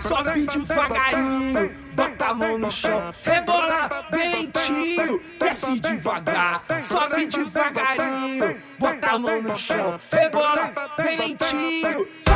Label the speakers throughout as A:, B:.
A: Só sobe devagarinho, bota a mão no chão, rebola bem lentinho, desce devagar, sobe devagarinho, bota a mão no chão, rebola bem lentinho.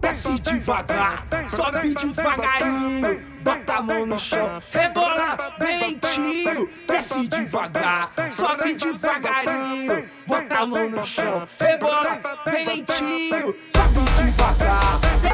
A: Desce devagar, sobe devagarinho, bota a mão no chão, rebola bem lentinho. Desce devagar, sobe devagarinho, bota a mão no chão, bem lentinho, sobe devagar, desce